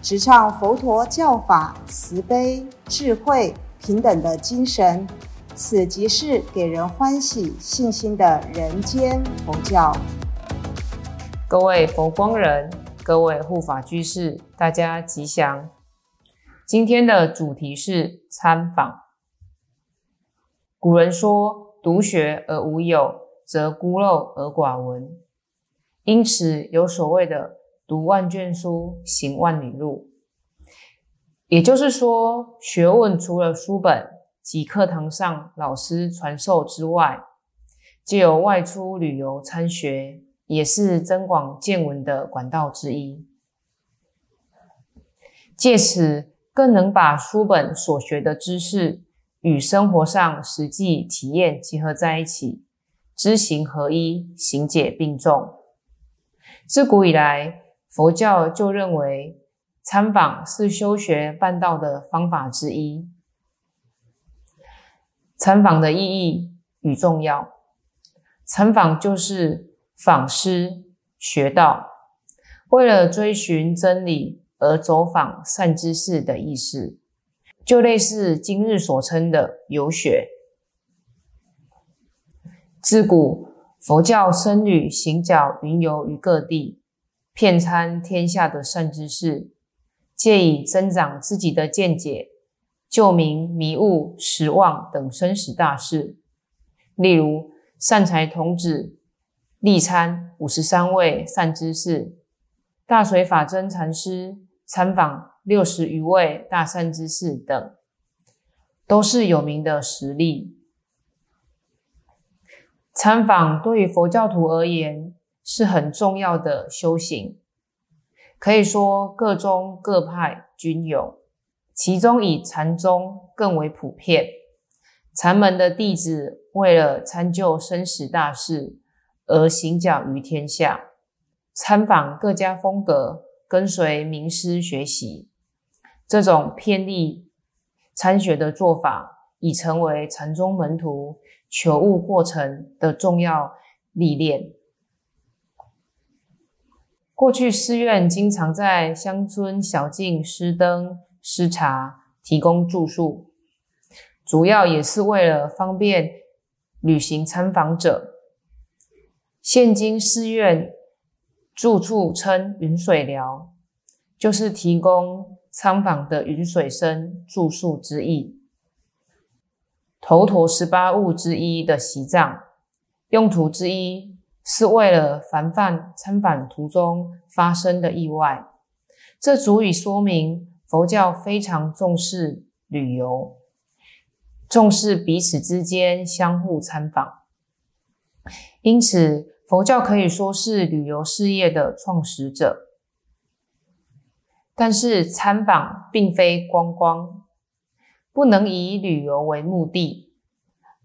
直唱佛陀教法慈悲、智慧、平等的精神，此即是给人欢喜、信心的人间佛教。各位佛光人，各位护法居士，大家吉祥。今天的主题是参访。古人说：“独学而无友，则孤陋而寡闻。”因此有所谓的。读万卷书，行万里路。也就是说，学问除了书本及课堂上老师传授之外，借由外出旅游参学，也是增广见闻的管道之一。借此，更能把书本所学的知识与生活上实际体验结合在一起，知行合一，行解并重。自古以来，佛教就认为参访是修学办道的方法之一。参访的意义与重要，参访就是访师学道，为了追寻真理而走访善知识的意思，就类似今日所称的游学。自古佛教僧侣行脚云游于各地。遍参天下的善知识，借以增长自己的见解，救民迷悟、失望等生死大事。例如，善财童子力参五十三位善知识，大水法真禅师参访六十余位大善知识等，都是有名的实例。参访对于佛教徒而言，是很重要的修行，可以说各宗各派均有，其中以禅宗更为普遍。禅门的弟子为了参究生死大事而行脚于天下，参访各家风格，跟随名师学习，这种偏历参学的做法，已成为禅宗门徒求悟过程的重要历练。过去寺院经常在乡村小径施灯施茶，提供住宿，主要也是为了方便旅行参访者。现今寺院住处称云水寮，就是提供参访的云水僧住宿之意。头陀十八物之一的席藏，用途之一。是为了防范参访途中发生的意外，这足以说明佛教非常重视旅游，重视彼此之间相互参访。因此，佛教可以说是旅游事业的创始者。但是，参访并非观光，不能以旅游为目的，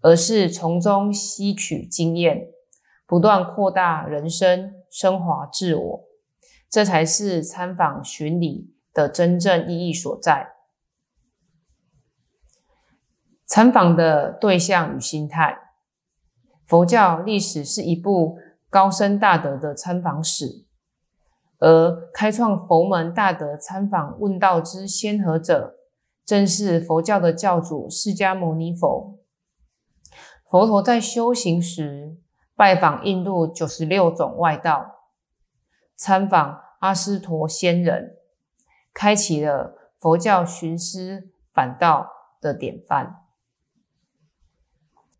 而是从中吸取经验。不断扩大人生，升华自我，这才是参访巡礼的真正意义所在。参访的对象与心态，佛教历史是一部高深大德的参访史，而开创佛门大德参访问道之先河者，正是佛教的教主释迦牟尼佛。佛陀在修行时。拜访印度九十六种外道，参访阿斯陀仙人，开启了佛教寻师返道的典范。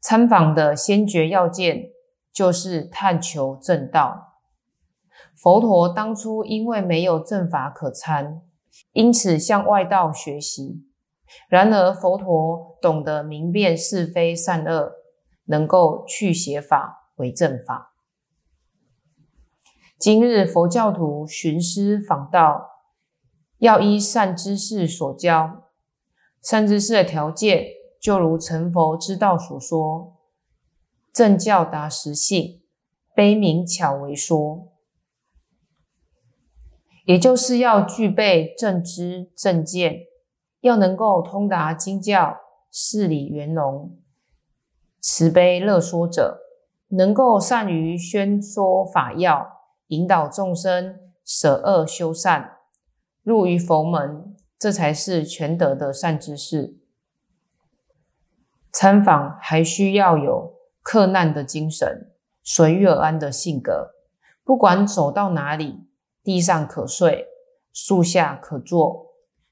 参访的先决要件就是探求正道。佛陀当初因为没有正法可参，因此向外道学习。然而佛陀懂得明辨是非善恶，能够去邪法。为正法。今日佛教徒寻师访道，要依善知识所教。善知识的条件，就如成佛之道所说：“正教达实性，悲悯巧为说。”也就是要具备正知正见，要能够通达经教，事理圆融，慈悲乐说者，能够善于宣说法要，引导众生舍恶修善，入于佛门，这才是全德的善知识。参访还需要有克难的精神，随遇而安的性格，不管走到哪里。地上可睡，树下可坐，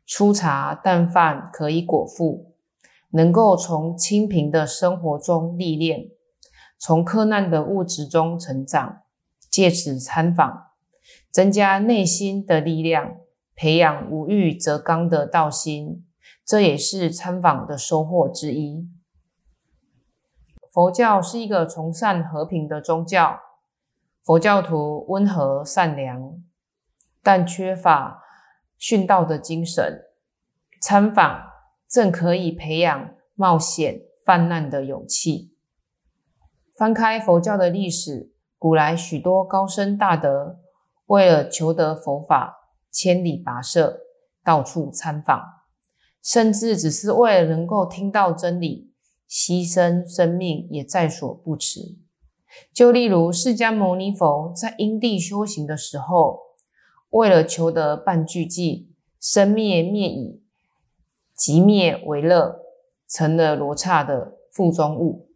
粗茶淡饭可以果腹，能够从清贫的生活中历练，从苛难的物质中成长，借此参访，增加内心的力量，培养无欲则刚的道心，这也是参访的收获之一。佛教是一个崇尚和平的宗教，佛教徒温和善良。但缺乏殉道的精神，参访正可以培养冒险泛滥的勇气。翻开佛教的历史，古来许多高僧大德为了求得佛法，千里跋涉，到处参访，甚至只是为了能够听到真理，牺牲生命也在所不辞。就例如释迦牟尼佛在因地修行的时候。为了求得半句偈，生灭灭已，即灭为乐，成了罗刹的腹中物。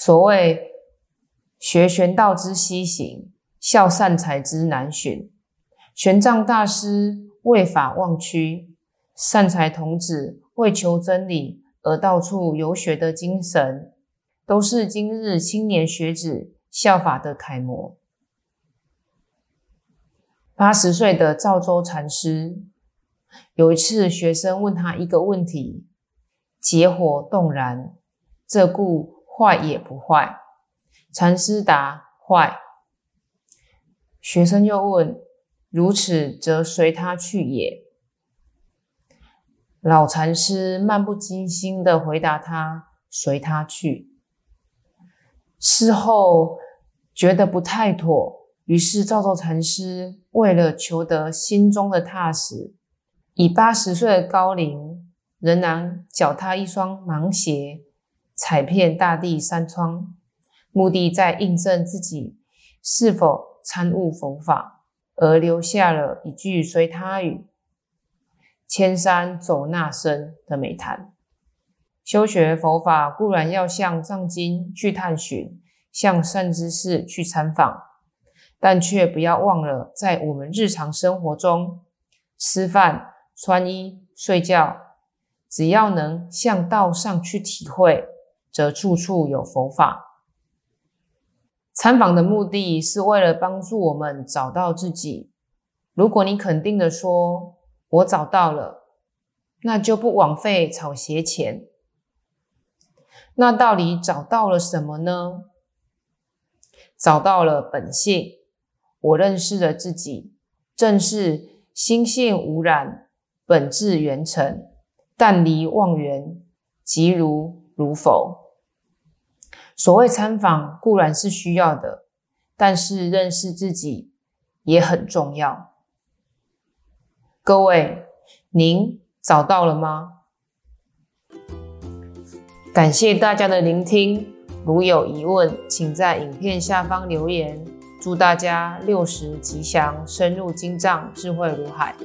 所谓学玄道之西行，效善财之难寻。玄奘大师为法忘躯，善财童子为求真理而到处游学的精神，都是今日青年学子效法的楷模。八十岁的赵州禅师有一次，学生问他一个问题：“结火动然，这故坏也不坏？”禅师答：“坏。”学生又问：“如此，则随他去也。”老禅师漫不经心的回答他：“随他去。”事后觉得不太妥。于是，赵州禅师为了求得心中的踏实，以八十岁的高龄，仍然脚踏一双芒鞋，踩遍大地山川，目的在印证自己是否参悟佛法，而留下了一句随他语：“千山走那生”的美谈。修学佛法固然要向藏经去探寻，向善知识去参访。但却不要忘了，在我们日常生活中，吃饭、穿衣、睡觉，只要能向道上去体会，则处处有佛法。参访的目的是为了帮助我们找到自己。如果你肯定的说“我找到了”，那就不枉费草鞋钱。那到底找到了什么呢？找到了本性。我认识了自己，正是心性无染，本质圆成，但离妄缘，即如如否。所谓参访固然是需要的，但是认识自己也很重要。各位，您找到了吗？感谢大家的聆听，如有疑问，请在影片下方留言。祝大家六十吉祥，深入经藏，智慧如海。